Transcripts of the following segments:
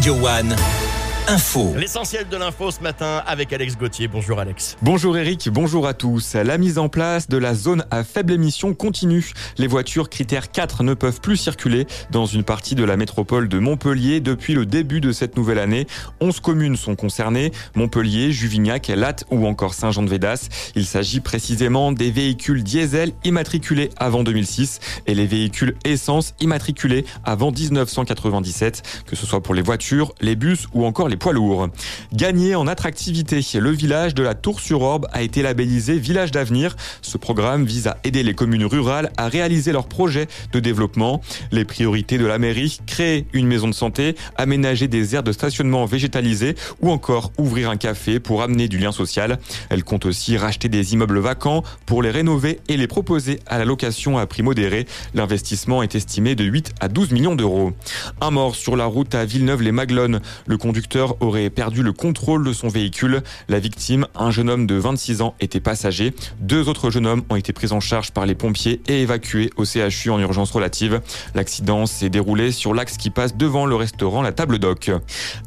Radio One. Info. L'essentiel de l'info ce matin avec Alex Gauthier. Bonjour Alex. Bonjour Eric, bonjour à tous. La mise en place de la zone à faible émission continue. Les voitures critères 4 ne peuvent plus circuler dans une partie de la métropole de Montpellier depuis le début de cette nouvelle année. 11 communes sont concernées, Montpellier, Juvignac, Latte ou encore Saint-Jean-de-Védas. Il s'agit précisément des véhicules diesel immatriculés avant 2006 et les véhicules essence immatriculés avant 1997, que ce soit pour les voitures, les bus ou encore les poids lourds. Gagné en attractivité, le village de la Tour-sur-Orbe a été labellisé Village d'avenir. Ce programme vise à aider les communes rurales à réaliser leurs projets de développement. Les priorités de la mairie, créer une maison de santé, aménager des aires de stationnement végétalisées ou encore ouvrir un café pour amener du lien social. Elle compte aussi racheter des immeubles vacants pour les rénover et les proposer à la location à prix modéré. L'investissement est estimé de 8 à 12 millions d'euros. Un mort sur la route à Villeneuve-les-Maglones. Le conducteur aurait perdu le contrôle de son véhicule. La victime, un jeune homme de 26 ans, était passager. Deux autres jeunes hommes ont été pris en charge par les pompiers et évacués au CHU en urgence relative. L'accident s'est déroulé sur l'axe qui passe devant le restaurant La Table d'Oc.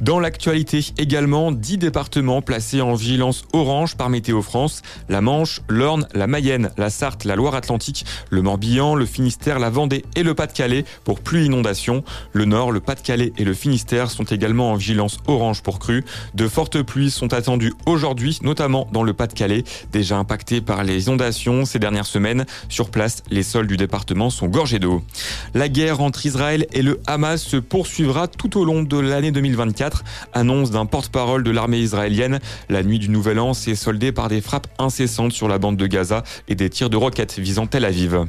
Dans l'actualité également, 10 départements placés en vigilance orange par Météo France. La Manche, l'Orne, la Mayenne, la Sarthe, la Loire-Atlantique, le Morbihan, le Finistère, la Vendée et le Pas-de-Calais pour pluie inondation. Le Nord, le Pas-de-Calais et le Finistère sont également en vigilance orange pour cru. De fortes pluies sont attendues aujourd'hui, notamment dans le Pas-de-Calais, déjà impacté par les inondations ces dernières semaines. Sur place, les sols du département sont gorgés d'eau. La guerre entre Israël et le Hamas se poursuivra tout au long de l'année 2024, annonce d'un porte-parole de l'armée israélienne. La nuit du Nouvel An s'est soldée par des frappes incessantes sur la bande de Gaza et des tirs de roquettes visant Tel Aviv.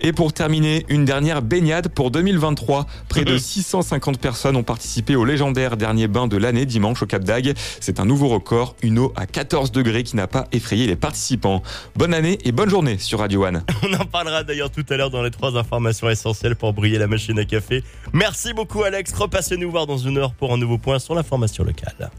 Et pour terminer, une dernière baignade pour 2023. Près de 650 personnes ont participé au légendaire dernier bain de dimanche au Cap d'Agde. C'est un nouveau record, une eau à 14 degrés qui n'a pas effrayé les participants. Bonne année et bonne journée sur Radio One. On en parlera d'ailleurs tout à l'heure dans les trois informations essentielles pour briller la machine à café. Merci beaucoup Alex, repassez nous voir dans une heure pour un nouveau point sur l'information locale.